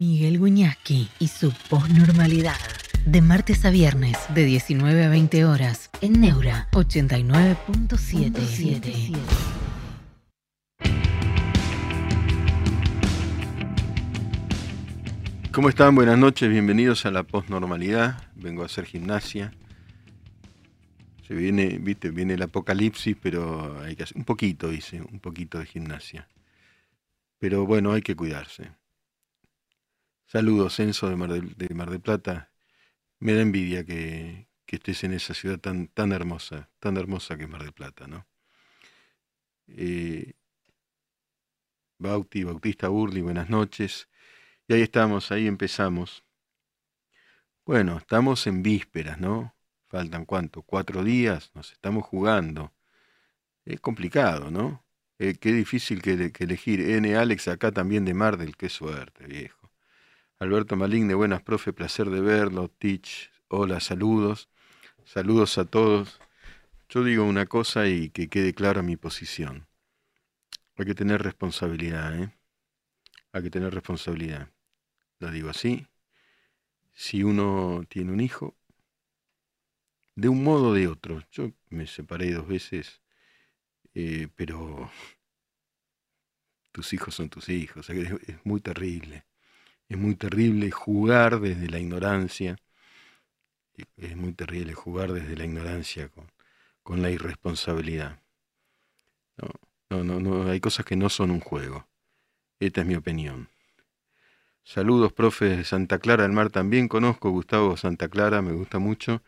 Miguel Guñasqui y su posnormalidad. De martes a viernes, de 19 a 20 horas, en Neura 89.77. ¿Cómo están? Buenas noches, bienvenidos a la posnormalidad. Vengo a hacer gimnasia. Se viene, viste, viene el apocalipsis, pero hay que hacer un poquito, hice, un poquito de gimnasia. Pero bueno, hay que cuidarse. Saludos, Censo de Mar de, Mar Plata. Me da envidia que, estés en esa ciudad tan, tan hermosa, tan hermosa que es Mar del Plata, ¿no? Eh, Bauti, Bautista Burli, buenas noches. Y ahí estamos, ahí empezamos. Bueno, estamos en vísperas, ¿no? Faltan cuánto, cuatro días, nos estamos jugando. Es complicado, ¿no? Eh, qué difícil que, que, elegir. N. Alex acá también de Mar del, qué suerte, viejo. Alberto Maligne, buenas, profe, placer de verlo. Teach, hola, saludos. Saludos a todos. Yo digo una cosa y que quede clara mi posición. Hay que tener responsabilidad, ¿eh? Hay que tener responsabilidad. Lo digo así. Si uno tiene un hijo, de un modo o de otro. Yo me separé dos veces, eh, pero tus hijos son tus hijos. Es muy terrible. Es muy terrible jugar desde la ignorancia. Es muy terrible jugar desde la ignorancia con, la irresponsabilidad. No, no, no, hay cosas que no son un juego. Esta es mi opinión. Saludos, profes de Santa Clara del Mar. También conozco a Gustavo Santa Clara, me gusta mucho.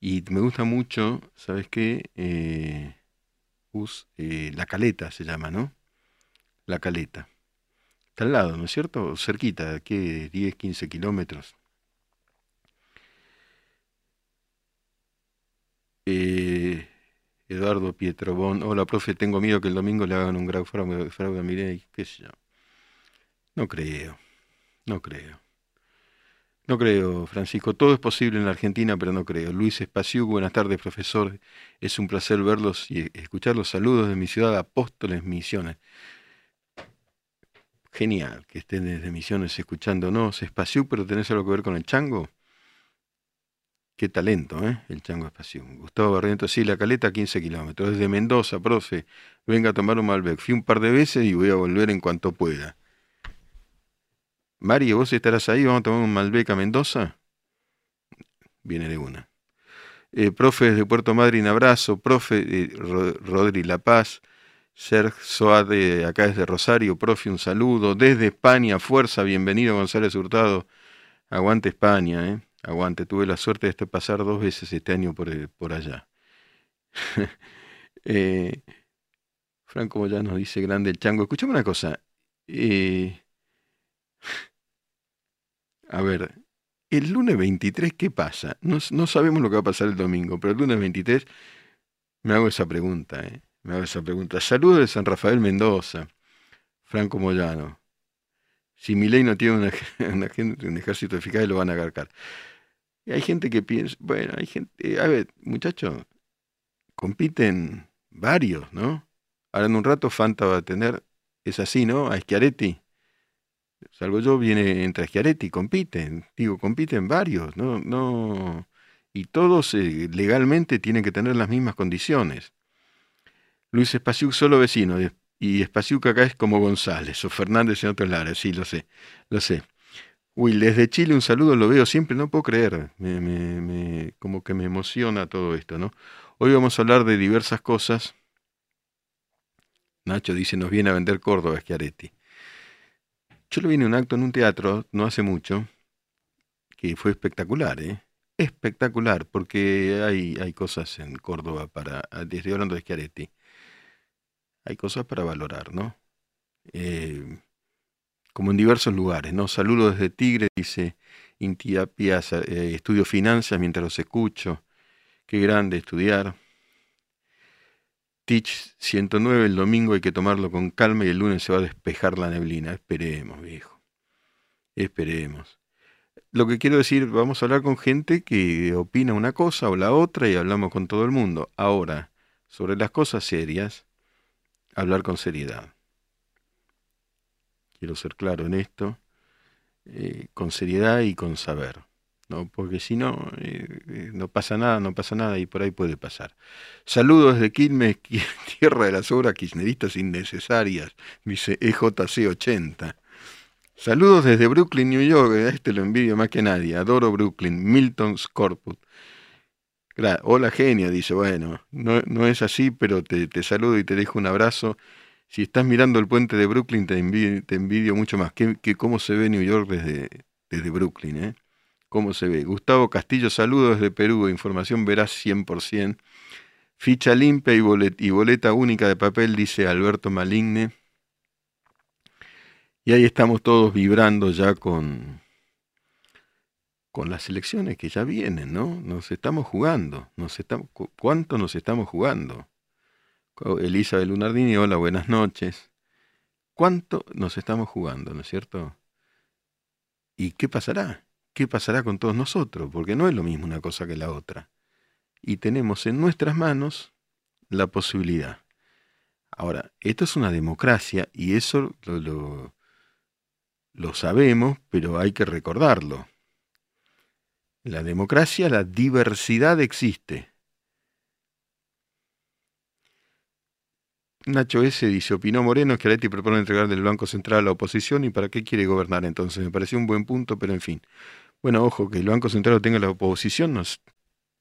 Y me gusta mucho, ¿sabes qué? Eh, eh, la caleta se llama, ¿no? La caleta al lado, ¿no es cierto? Cerquita, aquí 10, 15 kilómetros. Eh, Eduardo Pietrobón, hola profe, tengo miedo que el domingo le hagan un gran fraude, a Mirei, qué sé yo. No creo, no creo. No creo, Francisco. Todo es posible en la Argentina, pero no creo. Luis Espaciú, buenas tardes, profesor. Es un placer verlos y escuchar los saludos de mi ciudad, Apóstoles Misiones. Genial que estén desde Misiones escuchándonos. Espacio, pero tenés algo que ver con el chango. Qué talento, ¿eh? El chango espacio. Gustavo Barrientos, sí, la caleta 15 kilómetros. Desde Mendoza, profe. Venga a tomar un Malbec. Fui un par de veces y voy a volver en cuanto pueda. Mario, ¿vos estarás ahí? ¿Vamos a tomar un Malbec a Mendoza? Viene de una. Eh, profe desde Puerto Madryn, abrazo. Profe eh, Rodri La Paz. Sergio Soade, acá desde Rosario, profe, un saludo. Desde España, fuerza, bienvenido González Hurtado. Aguante España, ¿eh? Aguante, tuve la suerte de pasar dos veces este año por, eh, por allá. eh, Franco ya nos dice grande el chango. Escuchame una cosa. Eh, a ver, el lunes 23, ¿qué pasa? No, no sabemos lo que va a pasar el domingo, pero el lunes 23 me hago esa pregunta, ¿eh? Me hago esa pregunta. Saludos de San Rafael Mendoza, Franco Moyano. Si mi ley no tiene una, un ejército eficaz, lo van a agarcar. Y hay gente que piensa, bueno, hay gente, a ver, muchachos, compiten varios, ¿no? Ahora en un rato Fanta va a tener, es así, ¿no? A Schiaretti. Salvo yo, viene entre Schiaretti, compiten, digo, compiten varios, ¿no? no y todos eh, legalmente tienen que tener las mismas condiciones. Luis Espaciuc solo vecino, y Espaciuc acá es como González o Fernández en otros lares, sí, lo sé, lo sé. Uy, desde Chile un saludo, lo veo siempre, no puedo creer, me, me, me, como que me emociona todo esto, ¿no? Hoy vamos a hablar de diversas cosas. Nacho dice, nos viene a vender Córdoba, Schiaretti. Yo lo vi un acto en un teatro no hace mucho, que fue espectacular, ¿eh? Espectacular, porque hay, hay cosas en Córdoba para, desde hablando de Schiaretti, hay cosas para valorar, ¿no? Eh, como en diversos lugares, ¿no? Saludo desde Tigre, dice Intia Piazza, eh, estudio finanzas mientras los escucho. Qué grande estudiar. Teach 109, el domingo hay que tomarlo con calma y el lunes se va a despejar la neblina. Esperemos, viejo. Esperemos. Lo que quiero decir, vamos a hablar con gente que opina una cosa o la otra y hablamos con todo el mundo. Ahora, sobre las cosas serias, hablar con seriedad. Quiero ser claro en esto. eh, con seriedad y con saber. ¿no? Porque si no, eh, no pasa nada, no pasa nada y por ahí puede pasar. Saludos desde Quilmes, tierra de las obras kirchneristas innecesarias, dice EJC80. Saludos desde Brooklyn, New York, este lo envidio más que nadie, adoro Brooklyn, Milton Scorpus. Hola genia, dice, bueno, no, no es así, pero te, saludo y te dejo un abrazo. Si estás mirando el puente de Brooklyn, te envidio, te mucho más. que cómo se ve New York desde, desde Brooklyn, ¿eh? ¿Cómo se ve? Gustavo Castillo, saludos desde Perú, información verás 100%. Ficha limpia y, y boleta única de papel, dice Alberto Maligne. Y ahí estamos todos vibrando ya con, con las elecciones que ya vienen, ¿no? Nos estamos jugando, nos estamos, ¿cuánto nos estamos jugando? Elizabeth Lunardini, hola, buenas noches. ¿Cuánto nos estamos jugando, no es cierto? ¿Y qué pasará? ¿Qué pasará con todos nosotros? Porque no es lo mismo una cosa que la otra. Y tenemos en nuestras manos la posibilidad. Ahora, esto es una democracia y eso lo, lo sabemos, pero hay que recordarlo. La democracia, la diversidad existe. Nacho S. dice, opinó Moreno que Areti propone entregar del Banco Central a la oposición y para qué quiere gobernar entonces. Me pareció un buen punto, pero en fin. Bueno, ojo, que el Banco Central lo tenga la oposición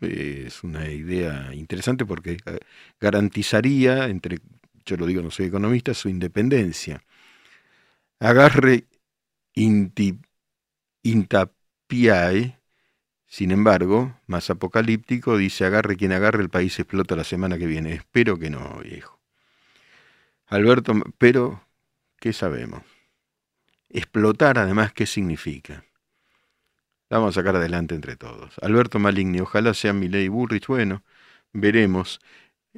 es una idea interesante porque eh, garantizaría, entre, yo lo digo, no soy economista, su independencia. Agarre inti, intapiae sin embargo, más apocalíptico, dice, agarre quien agarre, el país explota la semana que viene. Espero que no, viejo. Alberto, pero, ¿qué sabemos? Explotar, además, ¿qué significa? La vamos a sacar adelante entre todos. Alberto Maligni, ojalá sea ley Burrich, bueno, veremos.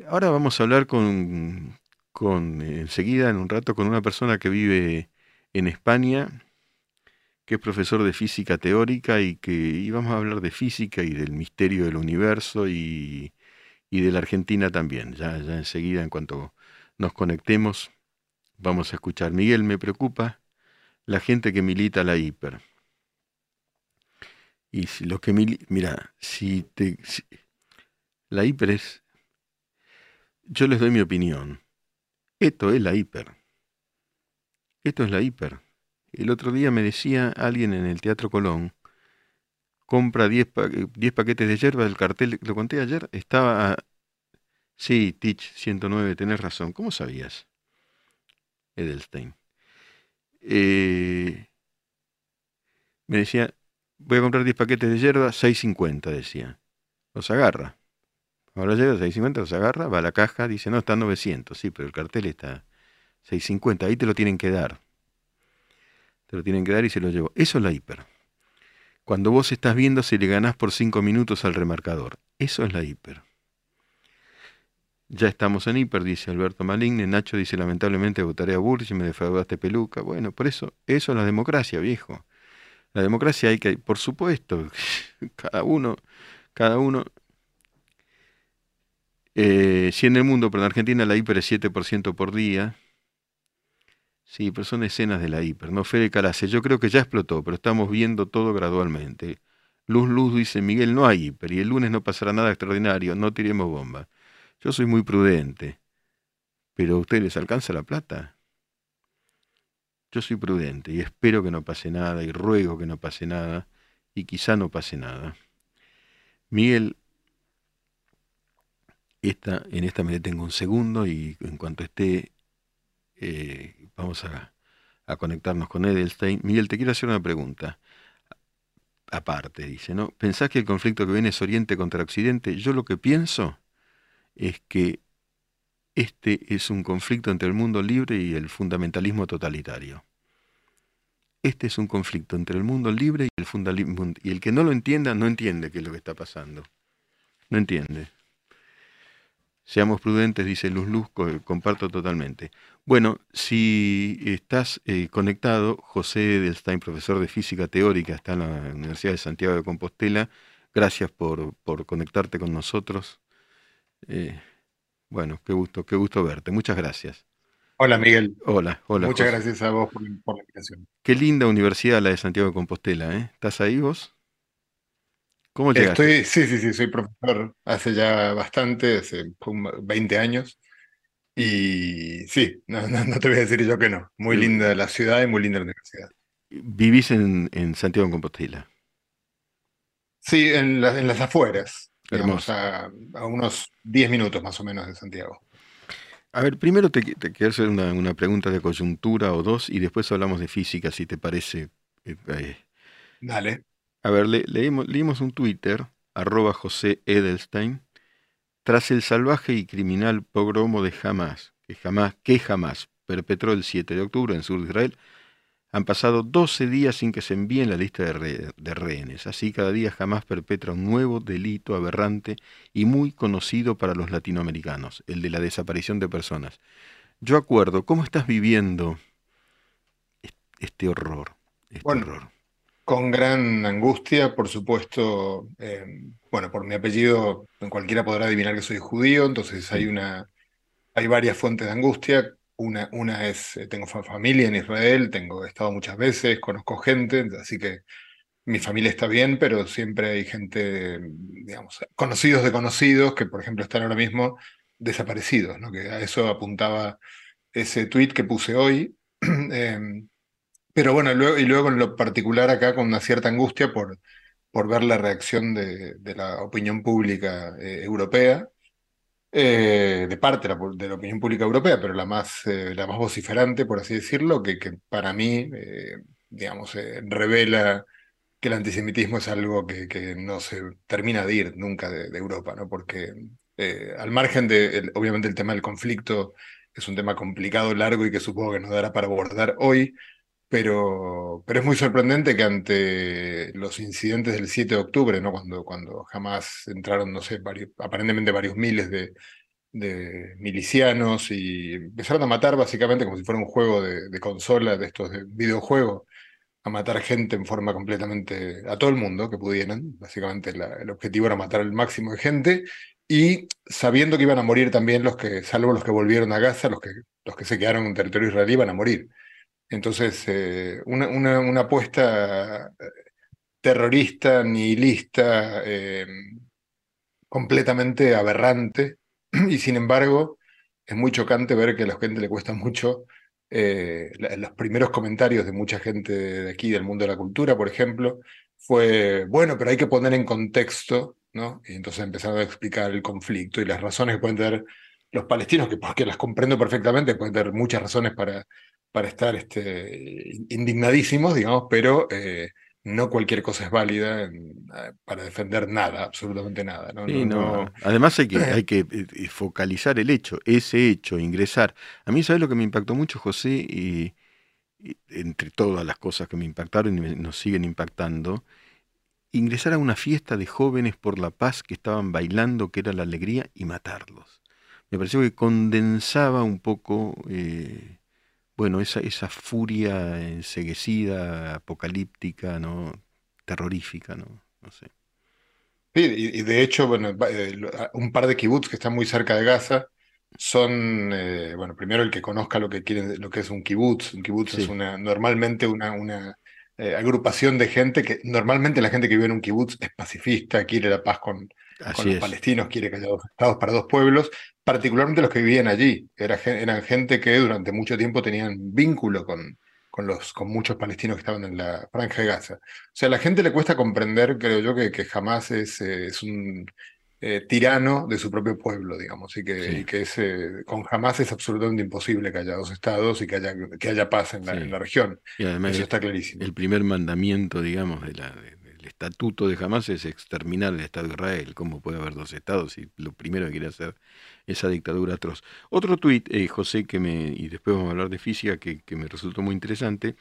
Ahora vamos a hablar con, con, enseguida, en un rato, con una persona que vive en España que es profesor de física teórica y que íbamos a hablar de física y del misterio del universo y, de la Argentina también. Ya, ya enseguida, en cuanto nos conectemos, vamos a escuchar. Miguel, me preocupa la gente que milita la hiper. Y si los que mira, si te la hiper es yo les doy mi opinión. Esto es la hiper. Esto es la hiper. El otro día me decía alguien en el Teatro Colón, compra 10 paquetes de hierba del cartel, lo conté ayer, estaba... A, sí, Teach 109, tenés razón. ¿Cómo sabías? Edelstein. Eh, me decía, voy a comprar 10 paquetes de hierba, 6.50, decía. Los agarra. Ahora llega 6.50, los agarra, va a la caja, dice, no, está 900, sí, pero el cartel está 6.50, ahí te lo tienen que dar te lo tienen que dar y se lo llevo. Eso es la hiper. Cuando vos estás viendo si le ganás por cinco minutos al remarcador. Eso es la hiper. Ya estamos en hiper, dice Alberto Maligne. Nacho dice, lamentablemente votaré a Burch y me defraudaste peluca. Bueno, por eso, eso es la democracia, viejo. La democracia hay que, por supuesto, cada uno, cada uno. Eh, si en el mundo, pero en Argentina la hiper es 7% por día, Sí, pero son escenas de la hiper, ¿no? Fede Calace, yo creo que ya explotó, pero estamos viendo todo gradualmente. Luz Luz dice, Miguel, no hay hiper y el lunes no pasará nada extraordinario, no tiremos bomba. Yo soy muy prudente, pero a ustedes les alcanza la plata. Yo soy prudente y espero que no pase nada y ruego que no pase nada y quizá no pase nada. Miguel, esta, en esta me detengo un segundo y en cuanto esté eh, vamos a, conectarnos con Edelstein. Miguel, te quiero hacer una pregunta. Aparte, dice, ¿no? ¿Pensás que el conflicto que viene es Oriente contra Occidente? Yo lo que pienso es que este es un conflicto entre el mundo libre y el fundamentalismo totalitario. Este es un conflicto entre el mundo libre y el fundamentalismo. Y el que no lo entienda, no entiende qué es lo que está pasando. No entiende. Seamos prudentes, dice Luz Luz, comparto totalmente. Bueno, si estás eh, conectado, José Edelstein, profesor de física teórica, está en la Universidad de Santiago de Compostela. Gracias por, conectarte con nosotros. Eh, bueno, qué gusto, qué gusto verte. Muchas gracias. Hola Miguel. Hola, hola. Muchas gracias a vos por, la invitación. Qué linda universidad la de Santiago de Compostela, ¿eh? ¿Estás ahí vos? ¿Cómo llegaste? Estoy, sí, sí, sí, soy profesor hace ya bastante, hace 20 años. Y sí, no, te voy a decir yo que no. Muy linda la ciudad y muy linda la universidad. ¿Vivís en, Santiago de Compostela? Sí, en, en las afueras, digamos, a, unos 10 minutos más o menos de Santiago. A ver, primero te, quiero hacer una, pregunta de coyuntura o dos y después hablamos de física, si te parece. Eh, eh. Dale. A ver, leímos, un Twitter, arroba José Edelstein, tras el salvaje y criminal pogromo de Hamas, que jamás, que jamás perpetró el 7 de octubre en sur de Israel, han pasado 12 días sin que se envíen la lista de, de, rehenes. Así cada día jamás perpetra un nuevo delito aberrante y muy conocido para los latinoamericanos, el de la desaparición de personas. Yo acuerdo, ¿cómo estás viviendo este horror? Este horror? Con gran angustia, por supuesto. Eh, bueno, por mi apellido, cualquiera podrá adivinar que soy judío, entonces hay una, hay varias fuentes de angustia. Una, una es, eh, tengo familia en Israel, tengo, he estado muchas veces, conozco gente, así que mi familia está bien, pero siempre hay gente, digamos, conocidos de conocidos que, por ejemplo, están ahora mismo desaparecidos, ¿no? Que a eso apuntaba ese tweet que puse hoy. Em, pero bueno, luego, y luego en lo particular acá con una cierta angustia por, por ver la reacción de, la opinión pública eh, europea, eh, de parte de la, opinión pública europea, pero la más, eh, la más vociferante, por así decirlo, que, que para mí, digamos, revela que el antisemitismo es algo que, que, no se termina de ir nunca de, Europa, ¿no? Porque al margen de, obviamente, el tema del conflicto es un tema complicado, largo y que supongo que nos dará para abordar hoy, pero, pero es muy sorprendente que ante los incidentes del 7 de octubre, ¿no? cuando, cuando jamás entraron, no sé, aparentemente varios miles de, milicianos y empezaron a matar básicamente como si fuera un juego de, consola, de estos de videojuegos, a matar gente en forma completamente a todo el mundo que pudieran. Básicamente el objetivo era matar al máximo de gente y sabiendo que iban a morir también los que, salvo los que volvieron a Gaza, los que, los que se quedaron en territorio israelí iban a morir. Entonces, eh, una, una, apuesta eh, terrorista, nihilista, eh, completamente aberrante, y sin embargo, es muy chocante ver que a la gente le cuesta mucho los primeros comentarios de mucha gente de aquí, del mundo de la cultura, por ejemplo, fue, bueno, pero hay que poner en contexto, ¿no? Y entonces empezaron a explicar el conflicto y las razones que pueden tener los palestinos, que porque las comprendo perfectamente, pueden tener muchas razones para para estar este, indignadísimos, digamos, pero eh, no cualquier cosa es válida eh, para defender nada, absolutamente nada. ¿no? Además hay que, hay que eh, focalizar el hecho, ese hecho, ingresar. A mí, ¿sabes lo que me impactó mucho, José? Y, entre todas las cosas que me impactaron y nos siguen impactando, ingresar a una fiesta de jóvenes por la paz que estaban bailando, que era la alegría, y matarlos. Me pareció que condensaba un poco bueno, esa, esa furia enseguecida, apocalíptica, ¿no? terrorífica, ¿no? No sé. Sí, y, de hecho, bueno, eh, un par de kibbutz que están muy cerca de Gaza son, eh, bueno, primero el que conozca lo que quieren, lo que es un kibbutz. Un kibbutz es una, normalmente una, una eh, agrupación de gente que, normalmente la gente que vive en un kibbutz es pacifista, quiere la paz con, con los palestinos, quiere que haya dos estados para dos pueblos, particularmente los que vivían allí. Era, eran gente que durante mucho tiempo tenían vínculo con, con, los, con muchos palestinos que estaban en la franja de Gaza. O sea, a la gente le cuesta comprender, creo yo, que, que jamás es, eh, es un eh, tirano de su propio pueblo, digamos, y que, que es, eh, con jamás es absolutamente imposible que haya dos estados y que haya, que haya paz en la, en la región. Y además Eso está clarísimo. El primer mandamiento, digamos, de la, estatuto de Hamas es exterminar el Estado de Israel. ¿Cómo puede haber dos estados si lo primero que quiere hacer esa dictadura atroz? Otro tuit, eh, José, que me, y después vamos a hablar de física, que, me resultó muy interesante.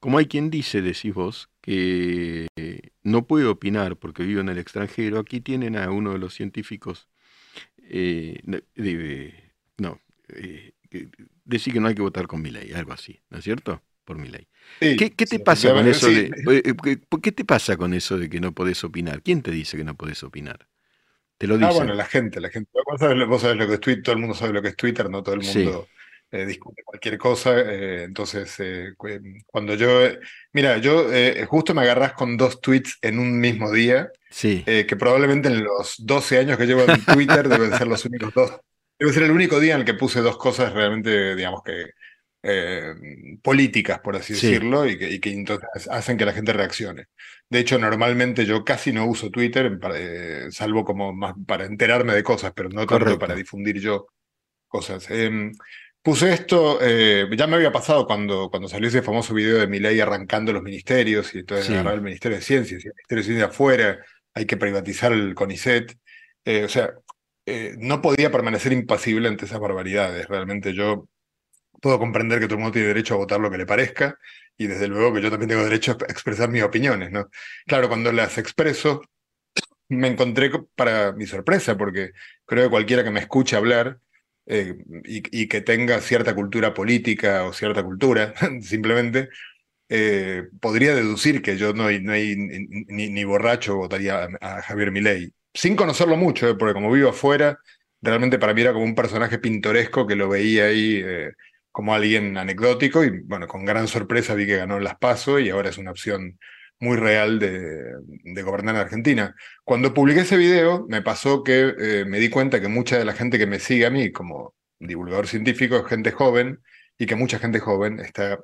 Como hay quien dice, decís vos, que no puede opinar porque vive en el extranjero, aquí tienen a uno de los científicos, eh, no, eh, decir que no hay que votar con mi ley, algo así, ¿no es cierto? Por mi ley. ¿Qué, te pasa con eso de, eh, ¿Qué te pasa con eso de que no podés opinar? ¿Quién te dice que no podés opinar? Te lo dice. Ah, bueno, la gente, la gente. Vos sabés, lo que es Twitter, todo el mundo sabe lo que es Twitter, no todo el mundo eh, discute cualquier cosa. eh, entonces, eh, cu- cuando yo, mira, yo justo me agarras con dos tweets en un mismo día, Sí, que probablemente en los 12 años que llevo en Twitter deben ser los únicos dos. Debe ser el único día en el que puse dos cosas realmente, digamos que eh, políticas, por así Sí. decirlo, y que, y que entonces hacen que la gente reaccione. De hecho, normalmente yo casi no uso Twitter, eh, salvo como más para enterarme de cosas, pero no tanto para difundir yo cosas. Em, puse esto, eh, ya me había pasado cuando, cuando salió ese famoso video de Milei arrancando los ministerios y entonces Sí. agarrar el Ministerio de Ciencias y el Ministerio de Ciencias afuera, hay que privatizar el CONICET. O sea, no podía permanecer impasible ante esas barbaridades. Realmente yo puedo comprender que todo el mundo tiene derecho a votar lo que le parezca y desde luego que yo también tengo derecho a expresar mis opiniones, ¿no? Claro, cuando las expreso, me encontré co- para mi sorpresa, porque creo que cualquiera que me escuche hablar eh, y, que tenga cierta cultura política o cierta cultura, simplemente, eh, podría deducir que yo no, no hay ni, borracho votaría a, Javier Milei, sin conocerlo mucho, eh, porque como vivo afuera, realmente para mí era como un personaje pintoresco que lo veía ahí como alguien anecdótico y bueno, con gran sorpresa vi que ganó las PASO y ahora es una opción muy real de, de gobernar en Argentina. Cuando publiqué ese video, me pasó que eh, me di cuenta que mucha de la gente que me sigue a mí como divulgador científico es gente joven y que mucha gente joven está,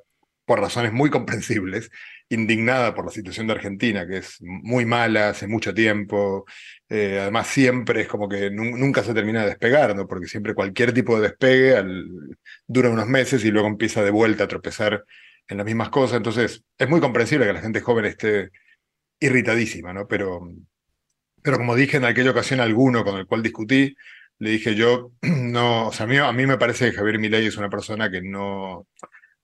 por razones muy comprensibles, indignada por la situación de Argentina, que es muy mala hace mucho tiempo. Eh, además, siempre es como que nu- nunca se termina de despegar, ¿no? Porque siempre cualquier tipo de despegue dura unos meses y luego empieza de vuelta a tropezar en las mismas cosas. Entonces, es muy comprensible que la gente joven esté irritadísima, ¿no? Pero, pero como dije en aquella ocasión alguno con el cual discutí, le dije yo, no, o sea, a mí, a mí me parece que Javier Milei es una persona que no,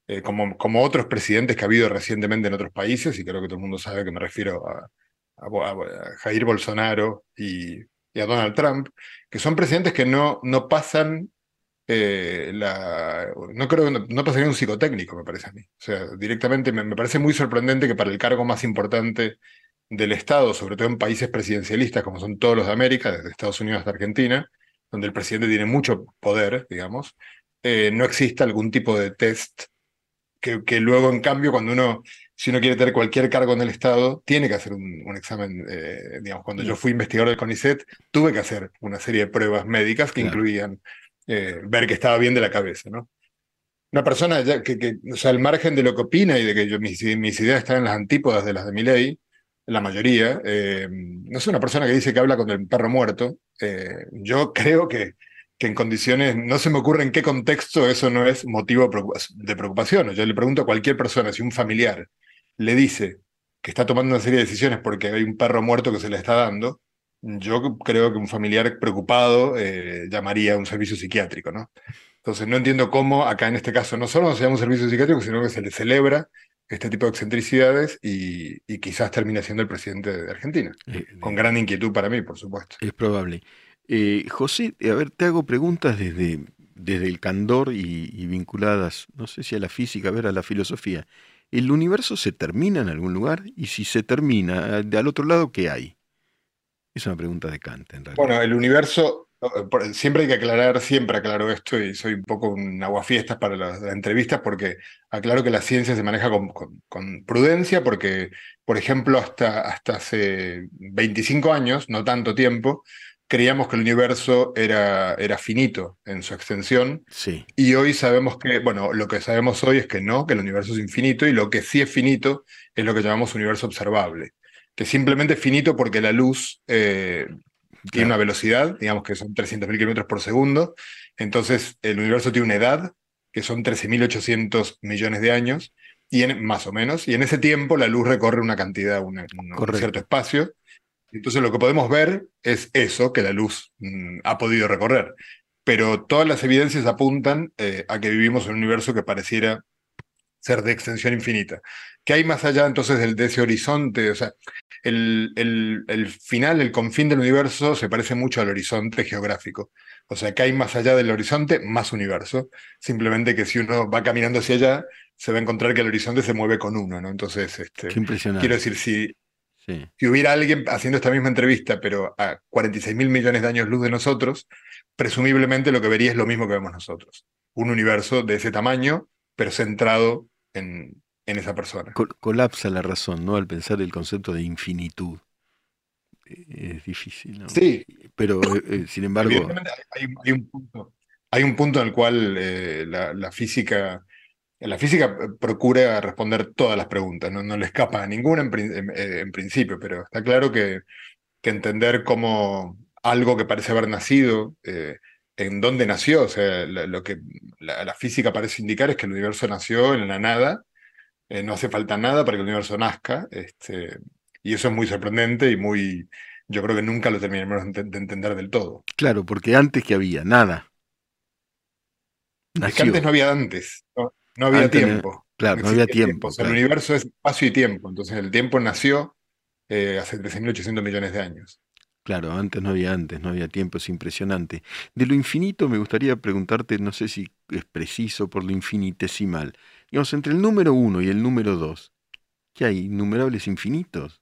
eh, como, como otros presidentes que ha habido recientemente en otros países, y creo que todo el mundo sabe que me refiero a, a, Jair Bolsonaro y, a Donald Trump, que son presidentes que no, no pasan eh, la, no creo, no, no pasaría un psicotécnico, me parece a mí. O sea, directamente me, parece muy sorprendente que para el cargo más importante del Estado, sobre todo en países presidencialistas como son todos los de América, desde Estados Unidos hasta Argentina, donde el presidente tiene mucho poder, digamos, eh, no exista algún tipo de test que luego, en cambio, cuando uno, si uno quiere tener cualquier cargo en el Estado, tiene que hacer un, un examen, eh, digamos, cuando yo fui investigador del CONICET, tuve que hacer una serie de pruebas médicas que Claro. incluían eh, ver que estaba bien de la cabeza, ¿no? Una persona ya que, que, o sea, al margen de lo que opina y de que yo, mis, mis ideas están en las antípodas de las de mi ley, la mayoría, eh, no es una persona que dice que habla con el perro muerto. eh, yo creo que, que en condiciones, no se me ocurre en qué contexto eso no es motivo de preocupación. Yo le pregunto a cualquier persona si un familiar le dice que está tomando una serie de decisiones porque hay un perro muerto que se le está dando, yo creo que un familiar preocupado eh, llamaría a un servicio psiquiátrico, ¿no? Entonces no entiendo cómo acá en este caso no solo no se llama un servicio psiquiátrico, sino que se le celebra este tipo de excentricidades y, y quizás termine siendo el presidente de Argentina, eh, con gran inquietud para mí, por supuesto. es probable. Eh, José, a ver, te hago preguntas desde, desde el candor y, y vinculadas, no sé si a la física, a ver, a la filosofía. ¿El universo se termina en algún lugar? Y si se termina, al otro lado, ¿qué hay? Es una pregunta de Kant, en realidad. Bueno, el universo, eh, siempre hay que aclarar, siempre aclaro esto y soy un poco un aguafiestas para las, entrevistas porque aclaro que la ciencia se maneja con, con- con prudencia porque, por ejemplo, hasta, hasta hace 25 años, no tanto tiempo, creíamos que el universo era, era finito en su extensión. Sí, y hoy sabemos que, bueno, lo que sabemos hoy es que no, que el universo es infinito y lo que sí es finito es lo que llamamos universo observable, que simplemente es finito porque la luz eh, tiene una velocidad, digamos que son 300.000 kilómetros por segundo, entonces el universo tiene una edad, que son 13.800 millones de años, y en, más o menos, y en ese tiempo la luz recorre una cantidad, una- un, cierto espacio, entonces lo que podemos ver es eso que la luz mm, ha podido recorrer, pero todas las evidencias apuntan eh, a que vivimos en un universo que pareciera ser de extensión infinita. ¿Qué hay más allá entonces del, de ese horizonte? O sea, el, el, el final, el confín del universo se parece mucho al horizonte geográfico. O sea, que hay más allá del horizonte, más universo. Simplemente que si uno va caminando hacia allá, se va a encontrar que el horizonte se mueve con uno, ¿no? Entonces, este, Qué impresionante. quiero decir, si, Si hubiera alguien haciendo esta misma entrevista, pero a 46 mil millones de años luz de nosotros, presumiblemente lo que vería es lo mismo que vemos nosotros. Un universo de ese tamaño, pero centrado en, en esa persona. colapsa la razón, ¿no? Al pensar el concepto de infinitud. E-, es difícil, ¿no? Sí. Pero, eh, eh, sin embargo... Hay, un punto, hay un punto en el cual eh, la, física... La física procura responder todas las preguntas, no, no le escapa a ninguna en, principio, pero está claro que, que, entender cómo algo que parece haber nacido, en dónde nació, o sea, lo que la, física parece indicar es que el universo nació en la nada, no hace falta nada para que el universo nazca, este, y eso es muy sorprendente y muy, yo creo que nunca lo terminaremos de entender del todo. Claro, porque antes que había nada. Es que antes no había antes, no, había tiempo. claro, no, había tiempo. El universo es espacio y tiempo, entonces el tiempo nació eh, hace 13.800 millones de años. Claro, antes no había antes, no había tiempo, es impresionante. De lo infinito me gustaría preguntarte, no sé si es preciso por lo infinitesimal. Digamos, entre el número uno y el número dos, ¿qué hay? ¿Innumerables infinitos?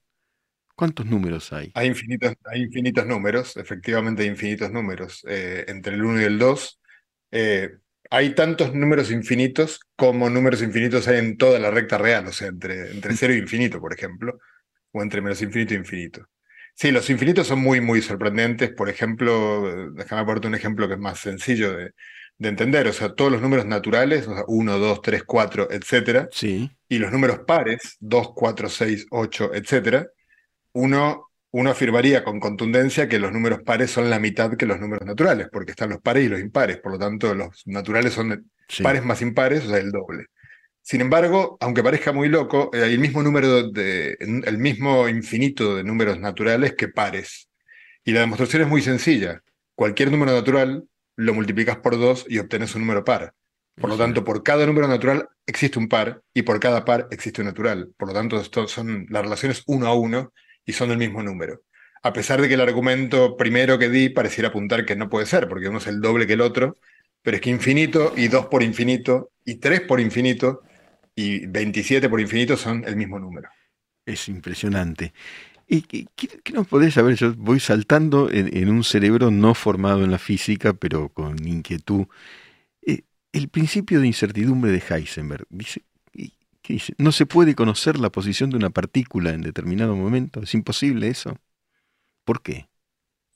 ¿Cuántos números hay? Hay infinitos, hay infinitos números, efectivamente hay infinitos números. Eh, entre el 1 y el 2 eh, hay tantos números infinitos como números infinitos hay en toda la recta real, o sea, entre, entre 0 y infinito, por ejemplo, o entre menos infinito e infinito. Sí, los infinitos son muy, muy sorprendentes. Por ejemplo, déjame ponerte un ejemplo que es más sencillo de, de entender. O sea, todos los números naturales, o sea, 1, 2, 3, 4, etcétera. Sí. Y los números pares, 2, 4, 6, 8, etcétera uno, uno afirmaría con contundencia que los números pares son la mitad que los números naturales, porque están los pares y los impares, por lo tanto los naturales son pares más impares, o sea, el doble. Sin embargo, aunque parezca muy loco, eh, hay el mismo número de, el mismo infinito de números naturales que pares. Y la demostración es muy sencilla. Cualquier número natural lo multiplicas por dos y obtienes un número par. Por lo tanto, por cada número natural existe un par y por cada par existe un natural. Por lo tanto, esto son las relaciones uno a uno y son del mismo número. A pesar de que el argumento primero que di pareciera apuntar que no puede ser, porque uno es el doble que el otro, pero es que infinito y 2 por infinito y 3 por infinito y 27 por infinito son el mismo número. Es impresionante. ¿Y qué, nos podés saber? Yo voy saltando en, un cerebro no formado en la física, pero con inquietud. Eh, el principio de incertidumbre de Heisenberg. Dice, no se puede conocer la posición de una partícula en determinado momento, es imposible eso. ¿Por qué?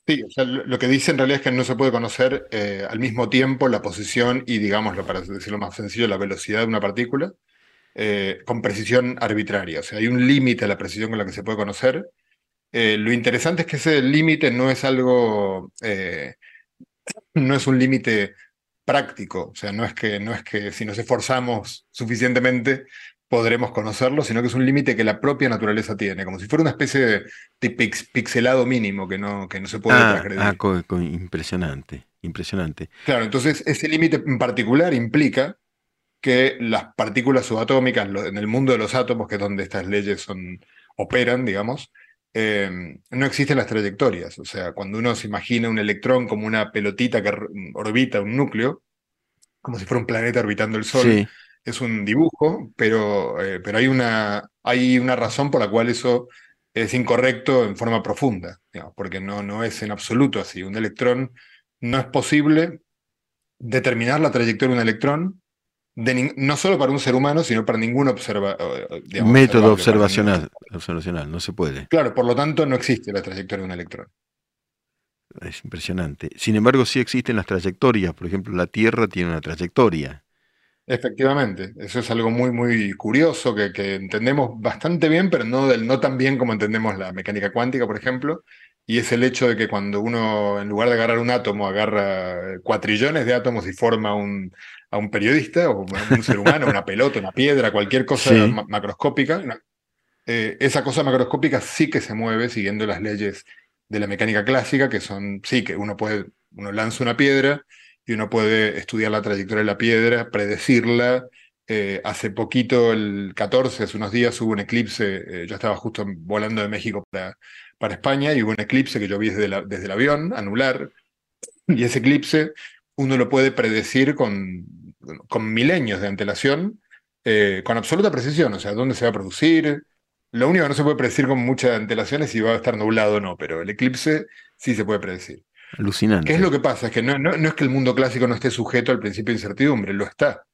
Sí, lo que dice en realidad es que no se puede conocer eh, al mismo tiempo la posición y, digámoslo para decirlo más sencillo, la velocidad de una partícula eh, con precisión arbitraria. O sea, hay un límite a la precisión con la que se puede conocer. Eh, lo interesante es que ese límite no es algo, no es un límite práctico, o sea, no es que, no es que si nos esforzamos suficientemente podremos conocerlo, sino que es un límite que la propia naturaleza tiene, como si fuera una especie de, pixelado mínimo que no, que no se puede ah, ah impresionante, impresionante. Claro, entonces ese límite en particular implica que las partículas subatómicas en el mundo de los átomos, que es donde estas leyes son, operan, digamos, eh, no existen las trayectorias. O sea, cuando uno se imagina un electrón como una pelotita que orbita un núcleo, como si fuera un planeta orbitando el Sol, sí es un dibujo, pero, eh, pero hay, una, hay una razón por la cual eso es incorrecto en forma profunda, porque no, no es en absoluto así. Un electrón no es posible determinar la trayectoria de un electrón, de no solo para un ser humano, sino para ningún observa, método observacional, observacional, no se puede. Claro, por lo tanto no existe la trayectoria de un electrón. Es impresionante. Sin embargo, sí existen las trayectorias. Por ejemplo, la Tierra tiene una trayectoria. Efectivamente, eso es algo muy, muy curioso que, que, entendemos bastante bien, pero no, del, no tan bien como entendemos la mecánica cuántica, por ejemplo, y es el hecho de que cuando uno, en lugar de agarrar un átomo, agarra cuatrillones de átomos y forma un, a un periodista o un ser humano, una pelota, una piedra, cualquier cosa macroscópica, eh, esa cosa macroscópica sí que se mueve siguiendo las leyes de la mecánica clásica, que son, sí, que uno puede, uno lanza una piedra, y uno puede estudiar la trayectoria de la piedra, predecirla. Eh, hace poquito, el 14, hace unos días, hubo un eclipse, eh, yo estaba justo volando de México para, para España y hubo un eclipse que yo vi desde, desde el avión, anular, y ese eclipse uno lo puede predecir con, con milenios de antelación, eh, con absoluta precisión, o sea, dónde se va a producir, Lo único que no se puede predecir con mucha antelación es si va a estar nublado o no, pero el eclipse sí se puede predecir. ¿Qué es lo que pasa? Es que no, no, es que el mundo clásico no esté sujeto al principio de incertidumbre, lo está.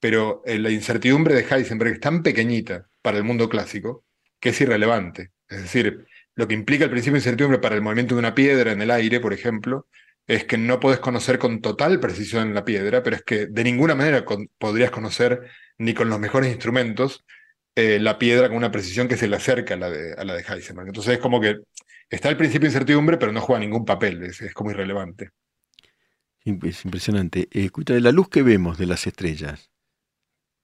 Pero eh, la incertidumbre de Heisenberg es tan pequeñita para el mundo clásico que es irrelevante. Es decir, lo que implica el principio de incertidumbre para el movimiento de una piedra en el aire, por ejemplo, es que no puedes conocer con total precisión la piedra, pero es que de ninguna manera podrías conocer ni con los mejores instrumentos eh, la piedra con una precisión que se le acerca a la, de, a la de Heisenberg. Entonces es como que está el principio de incertidumbre, pero no juega ningún papel, es, como irrelevante. Es impresionante. Eh, escucha, de la luz que vemos de las estrellas,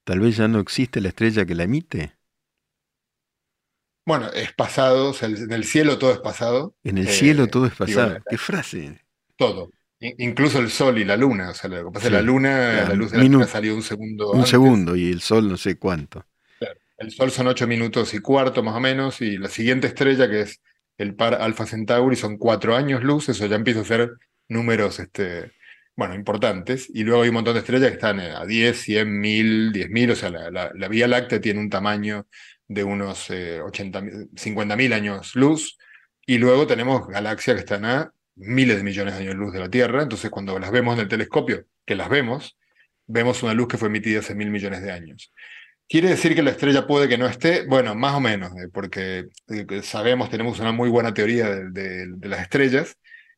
tal vez ya no existe la estrella que la emite. Bueno, es pasado, o sea, en el cielo todo es pasado. En el cielo eh, todo es pasado. ¿Qué frase? Todo. Incluso el sol y la luna. O sea, lo que pasa es la luna, la luz de la luna salió un segundo. Un segundo y el sol no sé cuánto. El sol son ocho minutos y cuarto más o menos, y la siguiente estrella, que es el par Alpha Centauri, son cuatro años luz, eso ya empieza a ser números, este, bueno, importantes. Y luego hay un montón de estrellas que están a 10, 100, 1000, 10.000, o sea, la, Vía Láctea tiene un tamaño de unos eh, 80, 50.000 años luz, y luego tenemos galaxias que están a miles de millones de años luz de la Tierra, entonces cuando las vemos en el telescopio, que las vemos, vemos una luz que fue emitida hace mil millones de años. ¿Quiere decir que la estrella puede que no esté? Bueno, más o menos, eh, porque eh, sabemos, tenemos una muy buena teoría de, las estrellas,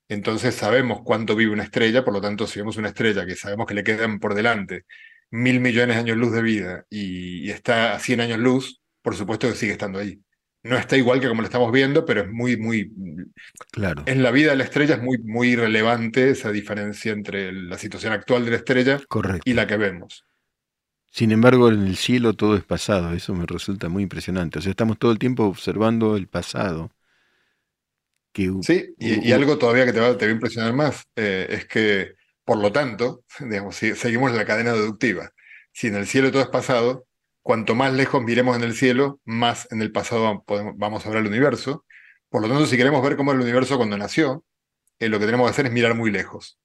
entonces sabemos cuánto vive una estrella, por lo tanto, si vemos una estrella que sabemos que le quedan por delante mil millones de años luz de vida y, y está a 100 años luz, por supuesto que sigue estando ahí no está igual que como lo estamos viendo, pero es muy, muy... Claro. En la vida de la estrella es muy, muy relevante esa diferencia entre la situación actual de la estrella y la que vemos. Sin embargo, en el cielo todo es pasado, eso me resulta muy impresionante. O sea, estamos todo el tiempo observando el pasado. sí, y, algo todavía que te va, te va a impresionar más eh, es que, por lo tanto, digamos, si, seguimos la cadena deductiva. Si en el cielo todo es pasado, cuanto más lejos miremos en el cielo, más en el pasado vamos a ver el universo. Por lo tanto, si queremos ver cómo es el universo cuando nació, eh, lo que tenemos que hacer es mirar muy lejos.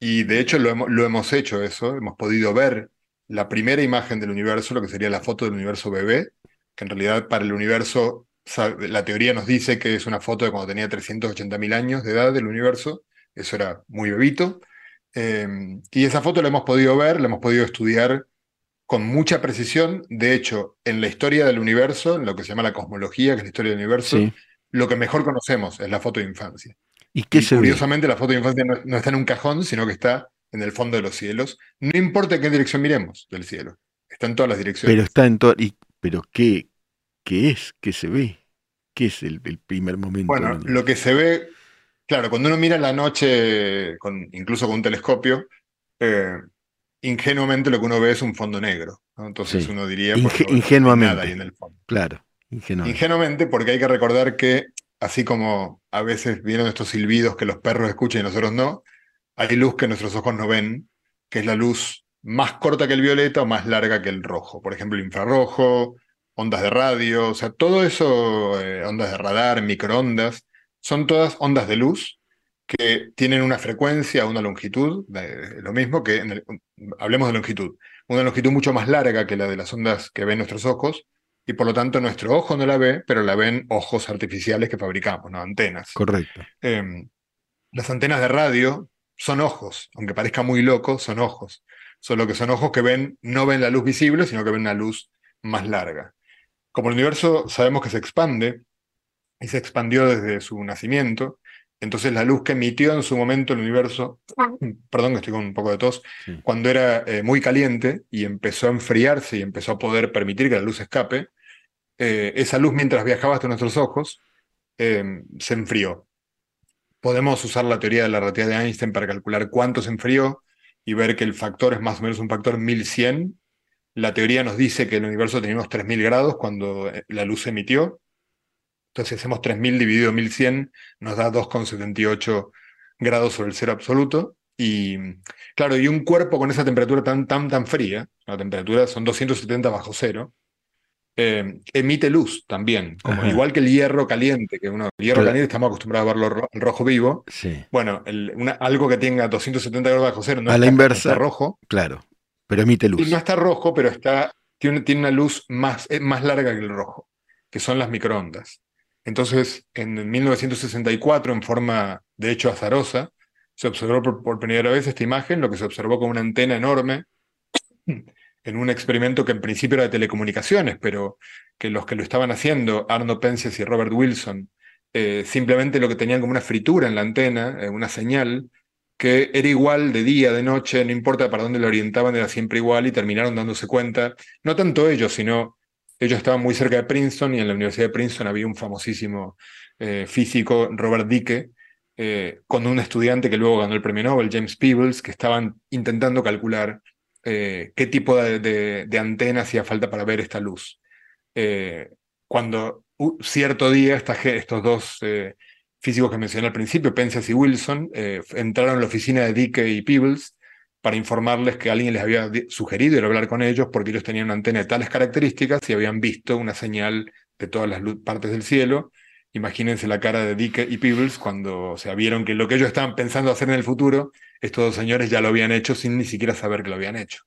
Y de hecho lo hemos, hecho eso, hemos podido ver la primera imagen del universo, lo que sería la foto del universo bebé, que en realidad para el universo, la teoría nos dice que es una foto de cuando tenía 380.000 años de edad del universo, eso era muy bebito. Eh, y esa foto la hemos podido ver, la hemos podido estudiar con mucha precisión. De hecho, en la historia del universo, en lo que se llama la cosmología, que es la historia del universo, lo que mejor conocemos es la foto de infancia. Y, qué curiosamente, la foto de infancia no, está en un cajón, sino que está en el fondo de los cielos. No importa en qué dirección miremos del cielo, está en todas las direcciones. Pero está en todas. Pero qué, qué es? ¿Qué se ve? ¿Qué es el, primer momento? Bueno, lo que se ve, claro, cuando uno mira la noche, con, incluso con un telescopio, eh, ingenuamente lo que uno ve es un fondo negro. Entonces uno diría ingenuamente. Nada ahí en el fondo. Claro, ingenuamente. Ingenuamente, porque hay que recordar que, así como a veces vienen estos silbidos que los perros escuchan y nosotros no, hay luz que nuestros ojos no ven, que es la luz más corta que el violeta o más larga que el rojo. Por ejemplo, el infrarrojo, ondas de radio, o sea, todo eso, eh, ondas de radar, microondas, son todas ondas de luz que tienen una frecuencia, una longitud, lo mismo que, en hablemos de longitud, una longitud mucho más larga que la de las ondas que ven nuestros ojos, y por lo tanto nuestro ojo no la ve, pero la ven ojos artificiales que fabricamos, ¿no? Antenas. Correcto. Em, las antenas de radio son ojos, aunque parezca muy loco, son ojos. Solo que son ojos que ven, no ven la luz visible, sino que ven una luz más larga. Como el universo sabemos que se expande, y se expandió desde su nacimiento, entonces la luz que emitió en su momento el universo, perdón que estoy con un poco de tos, cuando era eh, muy caliente y empezó a enfriarse y empezó a poder permitir que la luz escape, eh, esa luz mientras viajaba hasta nuestros ojos em, se enfrió. Podemos usar la teoría de la relatividad de Einstein para calcular cuánto se enfrió y ver que el factor es más o menos un factor 1100. La teoría nos dice que el universo tenía unos 3000 grados cuando eh, la luz se emitió entonces, hacemos 3000 dividido 1100, nos da 2,78 grados sobre el cero absoluto. Y claro, y un cuerpo con esa temperatura tan, tan, tan fría, la temperatura son 270 bajo cero, eh, emite luz también, como igual que el hierro caliente, que uno, el hierro caliente estamos acostumbrados a verlo rojo vivo. Bueno, algo que tenga 270 grados bajo cero no, a la inversa, rojo. Claro, pero emite luz. Y no está rojo, pero está, tiene, tiene una luz más, más larga que el rojo. que son las microondas. Entonces, en 1964, en forma de hecho azarosa, se observó por, primera vez esta imagen, lo que se observó con una antena enorme, en un experimento que en principio era de telecomunicaciones, pero que los que lo estaban haciendo, Arno Penzias y Robert Wilson, eh, simplemente lo que tenían como una fritura en la antena, eh, una señal, que era igual de día, de noche, no importa para dónde lo orientaban, era siempre igual y terminaron dándose cuenta, no tanto ellos, sino ellos estaban muy cerca de Princeton y en la Universidad de Princeton había un famosísimo eh, físico, Robert Dicke, con un estudiante que luego ganó el premio Nobel, James Peebles, que estaban intentando calcular eh, qué tipo de, antena hacía falta para ver esta luz. cuando cierto día estos dos físicos que mencioné al principio, Penzias y Wilson, entraron a la oficina de Dicke y Peebles para informarles que alguien les había sugerido ir a hablar con ellos porque ellos tenían una antena de tales características y habían visto una señal de todas las partes del cielo. Imagínense la cara de Dick y Peebles cuando se vieron que lo que ellos estaban pensando hacer en el futuro, estos dos señores ya lo habían hecho sin ni siquiera saber que lo habían hecho.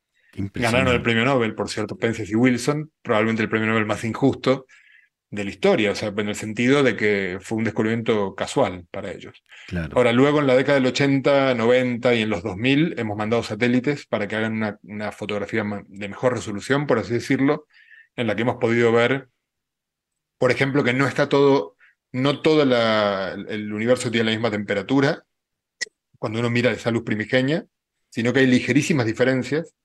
Ganaron el premio Nobel, por cierto, Pences y Wilson, probablemente el premio Nobel más injusto, de la historia, o sea, en el sentido de que fue un descubrimiento casual para ellos. Ahora, luego en la década del 80, 90 y en los 2000 hemos mandado satélites para que hagan una, fotografía de mejor resolución, por así decirlo, en la que hemos podido ver, por ejemplo, que no está todo, no todo el universo tiene la misma temperatura cuando uno mira esa luz primigenia, sino que hay ligerísimas diferencias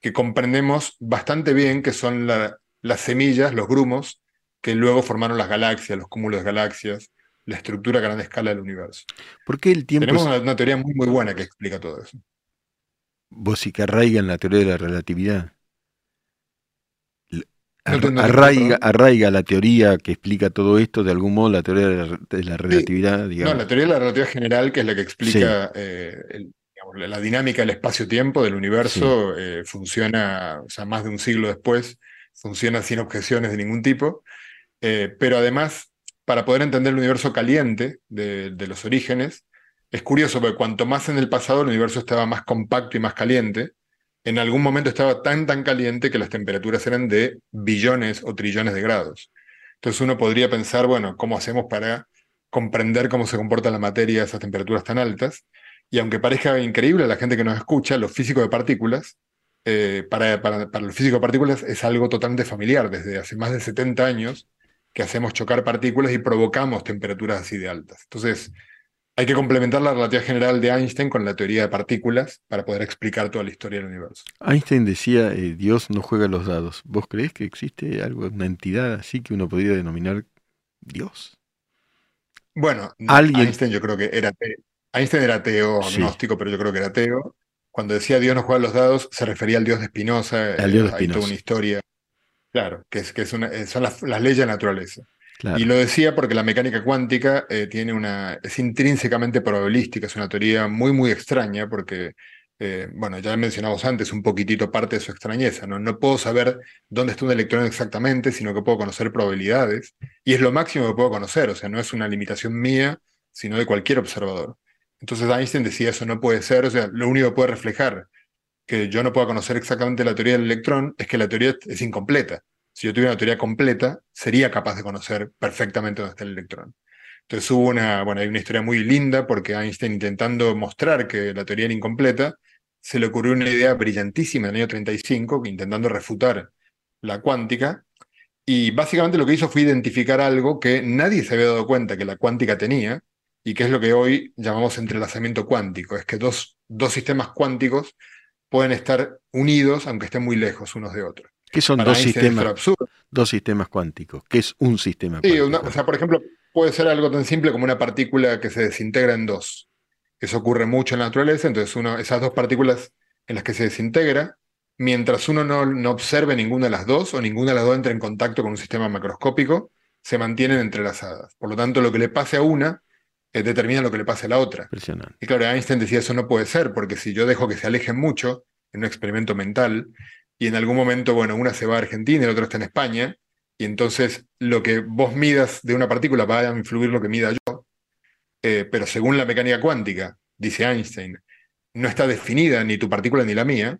que comprendemos bastante bien, que son las semillas, los grumos, que luego formaron las galaxias, los cúmulos de galaxias, la estructura a gran escala del universo. Porque el tiempo Tenemos una, teoría muy, muy buena que explica todo eso. Vos sí que arraiga en la teoría de la relatividad. Arraiga, la teoría que explica todo esto, de algún modo, la teoría de la, relatividad. No, la teoría de la relatividad general, que es la que explica eh, la dinámica del espacio-tiempo del universo, eh, funciona, o sea, más de un siglo después, funciona sin objeciones de ningún tipo. Eh, pero además, para poder entender el universo caliente de, los orígenes, es curioso porque cuanto más en el pasado el universo estaba más compacto y más caliente, en algún momento estaba tan tan caliente que las temperaturas eran de billones o trillones de grados. Entonces uno podría pensar, bueno, ¿cómo hacemos para comprender cómo se comporta la materia a esas temperaturas tan altas? Y aunque parezca increíble a la gente que nos escucha, los físicos de partículas, eh, para, para, para, los físicos de partículas es algo totalmente familiar. Desde hace más de 70 años que hacemos chocar partículas y provocamos temperaturas así de altas. Entonces, hay que complementar la relatividad general de Einstein con la teoría de partículas para poder explicar toda la historia del universo. Einstein decía, eh, Dios no juega los dados. ¿Vos crees que existe algo, una entidad así que uno podría denominar Dios? Bueno, Einstein yo creo que era ateo. Einstein era ateo, agnóstico, pero yo creo que era ateo. Cuando decía Dios no juega los dados, se refería al Dios de Spinoza. Al Dios de Spinoza. Hay toda una historia Claro, que, es, que es una, eh, son las, leyes de naturaleza. Y lo decía porque la mecánica cuántica eh, tiene una, es intrínsecamente probabilística, es una teoría muy, muy extraña porque, eh, bueno, ya mencionamos antes un poquitito parte de su extrañeza, ¿no? No puedo saber dónde está un electrón exactamente, sino que puedo conocer probabilidades, y es lo máximo que puedo conocer, o sea, no es una limitación mía, sino de cualquier observador. Entonces Einstein decía eso no puede ser, o sea, lo único que puede reflejar que yo no pueda conocer exactamente la teoría del electrón es que la teoría es incompleta. Si yo tuviera una teoría completa, sería capaz de conocer perfectamente dónde está el electrón. Entonces hubo una, bueno, hay una historia muy linda porque Einstein intentando mostrar que la teoría era incompleta, se le ocurrió una idea brillantísima en el año 35, intentando refutar la cuántica, y básicamente lo que hizo fue identificar algo que nadie se había dado cuenta que la cuántica tenía, y que es lo que hoy llamamos entrelazamiento cuántico, es que dos, dos sistemas cuánticos pueden estar unidos aunque estén muy lejos unos de otros. ¿Qué son dos sistemas, dos sistemas cuánticos? ¿Qué es un sistema sí, cuántico? o sea, por ejemplo, puede ser algo tan simple como una partícula que se desintegra en dos. Eso ocurre mucho en la naturaleza, entonces uno, esas dos partículas en las que se desintegra, mientras uno no, no observe ninguna de las dos o ninguna de las dos entre en contacto con un sistema macroscópico, se mantienen entrelazadas. Por lo tanto, lo que le pase a una eh, determina lo que le pase a la otra. Y claro, Einstein decía eso no puede ser, porque si yo dejo que se alejen mucho en un experimento mental, y en algún momento, bueno, una se va a Argentina y la otra está en España, y entonces lo que vos midas de una partícula va a influir lo que mida yo, eh, pero según la mecánica cuántica, dice Einstein, no está definida ni tu partícula ni la mía,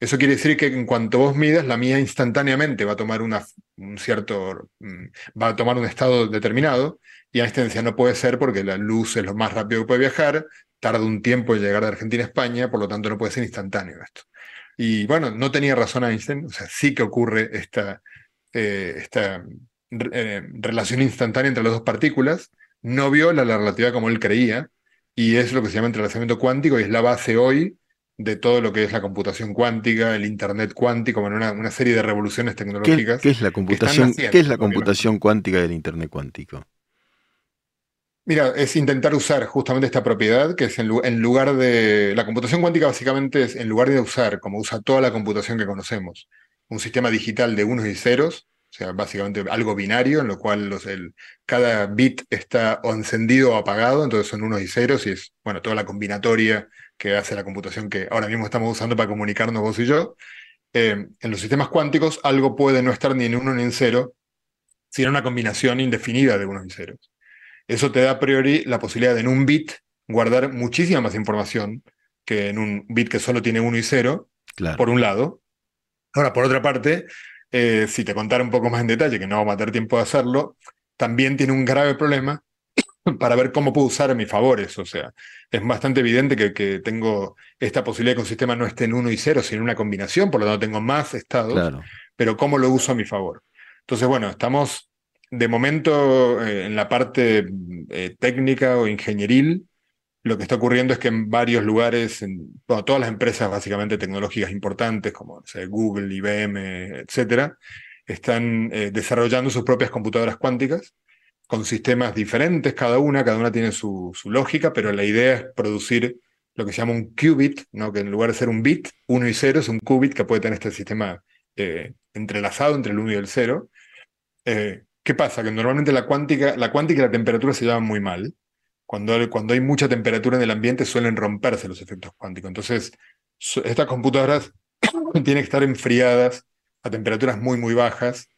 Eso quiere decir que en cuanto vos midas, la mía instantáneamente va a tomar una, un cierto, mm, va a tomar un estado determinado, y Einstein decía, no puede ser porque la luz es lo más rápido que puede viajar, tarda un tiempo en llegar de Argentina a España, por lo tanto no puede ser instantáneo esto. Y bueno, no tenía razón Einstein, o sea, sí que ocurre esta, eh, esta eh, relación instantánea entre las dos partículas, no viola la relatividad como él creía, y es lo que se llama entrelazamiento cuántico, y es la base hoy de todo lo que es la computación cuántica, el Internet cuántico, bueno, una, una serie de revoluciones tecnológicas. ¿Qué, es la computación, ¿qué es la computación cuántica del Internet cuántico? Mira, es intentar usar justamente esta propiedad, que es en, lugar de... La computación cuántica básicamente es, en lugar de usar, como usa toda la computación que conocemos, un sistema digital de unos y ceros, o sea, básicamente algo binario, en lo cual cada bit está o encendido o apagado, entonces son unos y ceros, y es, bueno, toda la combinatoria que hace la computación que ahora mismo estamos usando para comunicarnos vos y yo. Eh, en los sistemas cuánticos, algo puede no estar ni en uno ni en cero, sino una combinación indefinida de unos y ceros. Eso te da a priori la posibilidad de en un bit guardar muchísima más información que en un bit que solo tiene uno y cero, por un lado. Ahora, por otra parte, eh, si te contara un poco más en detalle, que no va a matar tiempo de hacerlo, también tiene un grave problema para ver cómo puedo usar a mi favor eso. O sea, es bastante evidente que, que, tengo esta posibilidad de que un sistema no esté en uno y cero, sino en una combinación, por lo tanto tengo más estados, pero cómo lo uso a mi favor. Entonces, bueno, estamos de momento, eh, en la parte eh, técnica o ingenieril, lo que está ocurriendo es que en varios lugares, en, todas las empresas básicamente tecnológicas importantes, como Google, IBM, etcétera, están eh, desarrollando sus propias computadoras cuánticas con sistemas diferentes cada una, cada una tiene su, lógica, pero la idea es producir lo que se llama un qubit, ¿no? que en lugar de ser un bit, uno y cero, es un qubit que puede tener este sistema entrelazado entre el uno y el cero, ¿Qué pasa? Que normalmente la cuántica, la cuántica y la temperatura se llevan muy mal. Cuando, cuando hay mucha temperatura en el ambiente suelen romperse los efectos cuánticos. Entonces, estas computadoras tienen que estar enfriadas a temperaturas muy, muy bajas.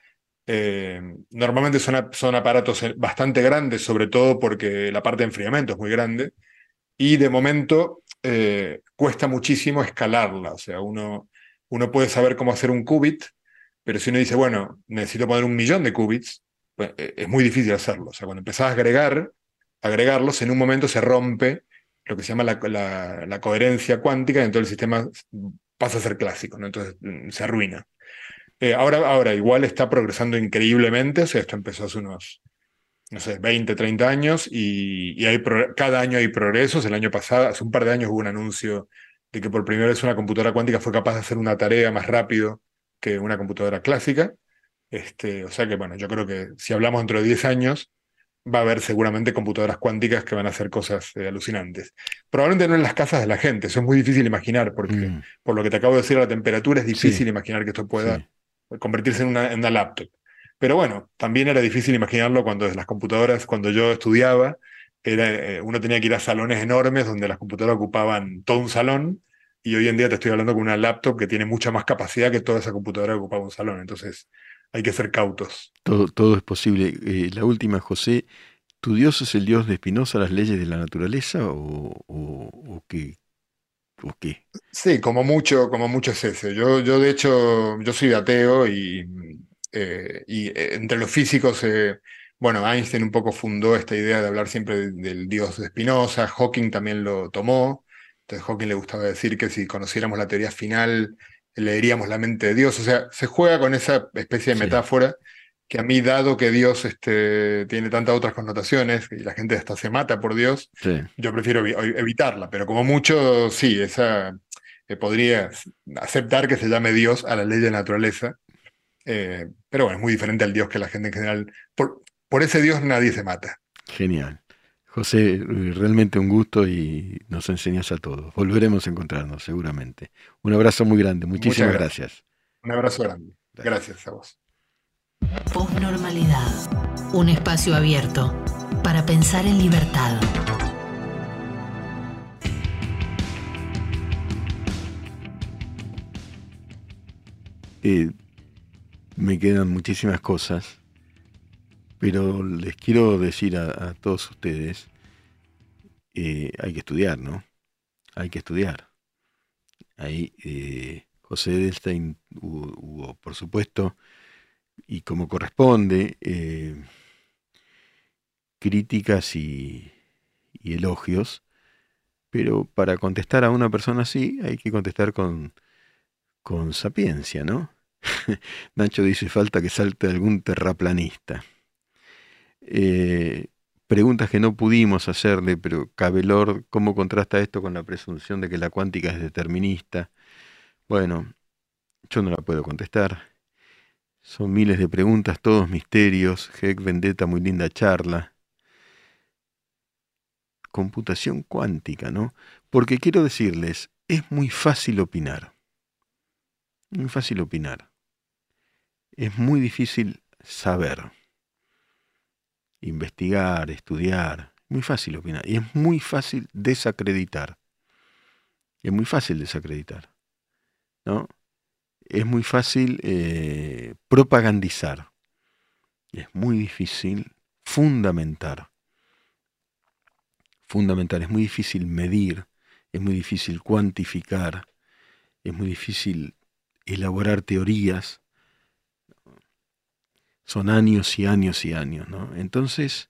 Eh, normalmente son, son aparatos eh, bastante grandes, sobre todo porque la parte de enfriamiento es muy grande. Y de momento eh, cuesta muchísimo escalarla. O sea, uno, uno puede saber cómo hacer un qubit, pero si uno dice, bueno, necesito poner un millón de qubits, eh, es muy difícil hacerlo. O sea, cuando empezás a agregar, agregarlos, en un momento se rompe lo que se llama la, coherencia cuántica y entonces el sistema pasa a ser clásico, ¿no? entonces mm, se arruina. Eh, ahora, ahora, igual está progresando increíblemente, o sea, esto empezó hace unos, no sé, 20, 30 años y, hay cada año hay progresos. El año pasado, hace un par de años hubo un anuncio de que por primera vez una computadora cuántica fue capaz de hacer una tarea más rápido que una computadora clásica. Este, o sea que, bueno, yo creo que si hablamos dentro de 10 años, va a haber seguramente computadoras cuánticas que van a hacer cosas eh, alucinantes. Probablemente no en las casas de la gente, eso es muy difícil imaginar, porque mm. por lo que te acabo de decir, la temperatura es difícil imaginar que esto pueda convertirse en una, en una laptop. Pero bueno, también era difícil imaginarlo cuando las computadoras, cuando yo estudiaba, era, eh, uno tenía que ir a salones enormes donde las computadoras ocupaban todo un salón, y hoy en día te estoy hablando con una laptop que tiene mucha más capacidad que toda esa computadora que ocupaba un salón. Entonces, hay que ser cautos. Todo, todo es posible. Eh, la última, José, ¿tu Dios es el Dios de Spinoza, las leyes de la naturaleza o, qué? ¿O qué? Sí, como mucho, como mucho es ese. Yo, yo de hecho, yo soy ateo y, eh, y eh, entre los físicos, bueno, Einstein un poco fundó esta idea de hablar siempre del Dios de Spinoza, Hawking también lo tomó. Entonces Hawking le gustaba decir que si conociéramos la teoría final, leeríamos la mente de Dios. O sea, se juega con esa especie de metáfora que a mí, dado que Dios este, tiene tantas otras connotaciones y la gente hasta se mata por Dios, yo prefiero evitarla. Pero como mucho, sí, esa eh, podría aceptar que se llame Dios a la ley de la naturaleza. Eh, pero bueno, es muy diferente al Dios que la gente en general. Por, por ese Dios nadie se mata. Genial. José, realmente un gusto y nos enseñas a todos. Volveremos a encontrarnos seguramente. Un abrazo muy grande, muchísimas gracias. Un abrazo grande. Gracias a vos. Postnormalidad. Un espacio abierto para pensar en libertad. Eh, me quedan muchísimas cosas pero les quiero decir a, todos ustedes, eh, hay que estudiar, ¿no? Hay que estudiar. Ahí, eh, José Edelstein hubo, por supuesto, y como corresponde, eh, críticas y, elogios, pero para contestar a una persona así hay que contestar con, con sapiencia, ¿no? Nacho dice, falta que salte algún terraplanista. Eh, preguntas que no pudimos hacerle, pero Cabelor, ¿cómo contrasta esto con la presunción de que la cuántica es determinista? Bueno, yo no la puedo contestar. Son miles de preguntas, todos misterios. Heck Vendetta, muy linda charla. Computación cuántica, ¿no? Porque quiero decirles, es muy fácil opinar. Muy fácil opinar. Es muy difícil saber investigar, estudiar. Muy fácil opinar. Y es muy fácil desacreditar. Es muy fácil desacreditar. ¿no? Es muy fácil eh, propagandizar. Es muy difícil fundamentar. Fundamentar. Es muy difícil medir. Es muy difícil cuantificar. Es muy difícil elaborar teorías son años y años y años, ¿no? Entonces,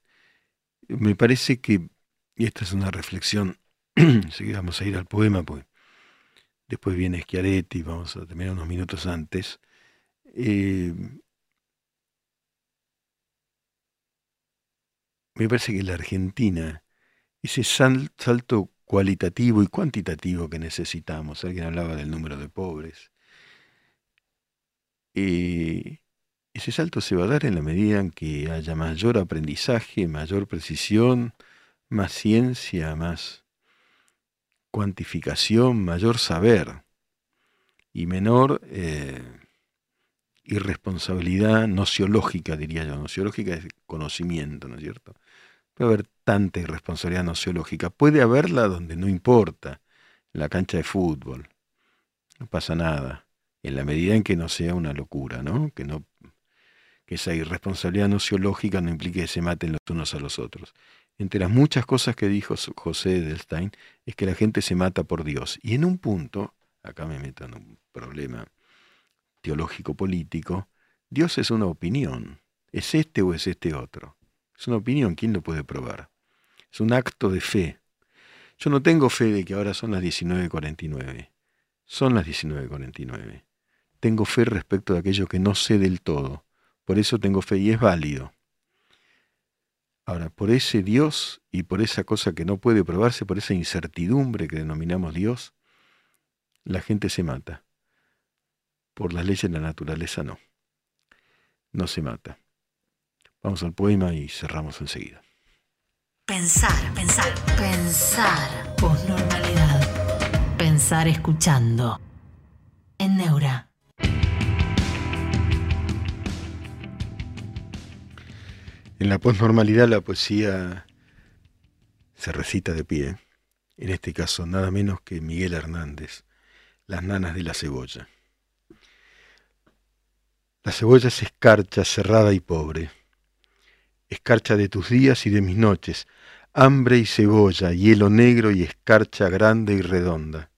me parece que, y esta es una reflexión, si vamos a ir al poema, pues después viene Schiaretti, vamos a terminar unos minutos antes, eh, me parece que la Argentina, ese salto cualitativo y cuantitativo que necesitamos, alguien hablaba del número de pobres, eh, ese salto se va a dar en la medida en que haya mayor aprendizaje, mayor precisión, más ciencia, más cuantificación, mayor saber y menor eh, irresponsabilidad nociológica, diría yo. Nociológica es conocimiento, ¿no es cierto? Puede haber tanta irresponsabilidad nociológica. Puede haberla donde no importa, la cancha de fútbol. No pasa nada, en la medida en que no sea una locura, ¿no? Que no que esa irresponsabilidad nociológica no implique que se maten los unos a los otros. Entre las muchas cosas que dijo José Edelstein es que la gente se mata por Dios. Y en un punto, acá me meto en un problema teológico político, Dios es una opinión. ¿Es este o es este otro? Es una opinión, ¿quién lo puede probar? Es un acto de fe. Yo no tengo fe de que ahora son las 19.49. Son las 19.49. Tengo fe respecto de aquello que no sé del todo por eso tengo fe y es válido. Ahora, por ese Dios y por esa cosa que no puede probarse, por esa incertidumbre que denominamos Dios, la gente se mata. Por las leyes de la naturaleza no. No se mata. Vamos al poema y cerramos enseguida. Pensar, pensar, pensar. Posnormalidad. Pensar escuchando. En Neura. En la posnormalidad la poesía se recita de pie, en este caso nada menos que Miguel Hernández, Las nanas de la cebolla. La cebolla es escarcha, cerrada y pobre, escarcha de tus días y de mis noches, hambre y cebolla, hielo negro y escarcha grande y redonda.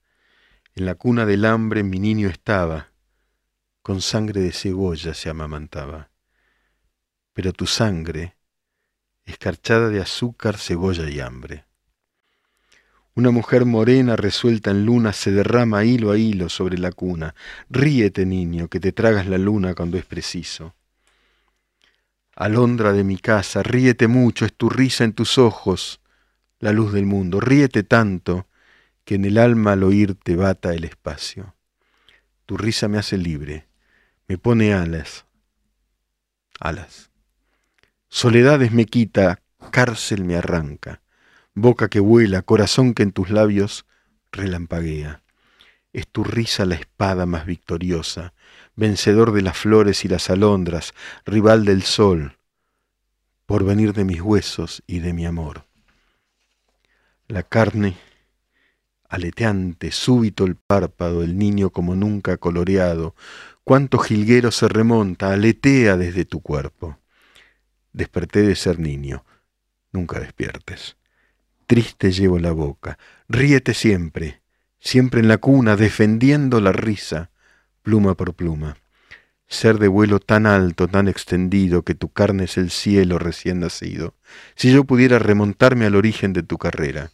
En la cuna del hambre mi niño estaba, con sangre de cebolla se amamantaba pero tu sangre, escarchada de azúcar, cebolla y hambre. Una mujer morena resuelta en luna se derrama hilo a hilo sobre la cuna. Ríete, niño, que te tragas la luna cuando es preciso. Alondra de mi casa, ríete mucho, es tu risa en tus ojos, la luz del mundo. Ríete tanto que en el alma al oírte bata el espacio. Tu risa me hace libre, me pone alas, alas. Soledades me quita, cárcel me arranca, boca que vuela, corazón que en tus labios relampaguea. Es tu risa la espada más victoriosa, vencedor de las flores y las alondras, rival del sol, por venir de mis huesos y de mi amor. La carne, aleteante, súbito el párpado, el niño como nunca coloreado, cuánto jilguero se remonta, aletea desde tu cuerpo Desperté de ser niño. Nunca despiertes. Triste llevo la boca. Ríete siempre, siempre en la cuna, defendiendo la risa, pluma por pluma. Ser de vuelo tan alto, tan extendido, que tu carne es el cielo recién nacido. Si yo pudiera remontarme al origen de tu carrera.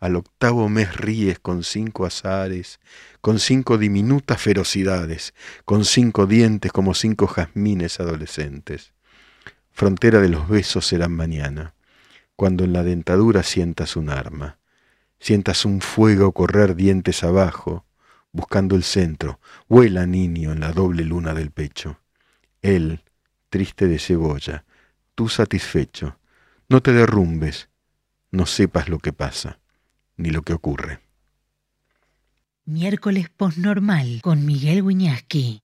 Al octavo mes ríes con cinco azares, con cinco diminutas ferocidades, con cinco dientes como cinco jazmines adolescentes. Frontera de los besos serán mañana, cuando en la dentadura sientas un arma, sientas un fuego correr dientes abajo, buscando el centro. Vuela, niño, en la doble luna del pecho. Él, triste de cebolla, tú satisfecho. No te derrumbes, no sepas lo que pasa, ni lo que ocurre. Miércoles posnormal con Miguel Wiñaski.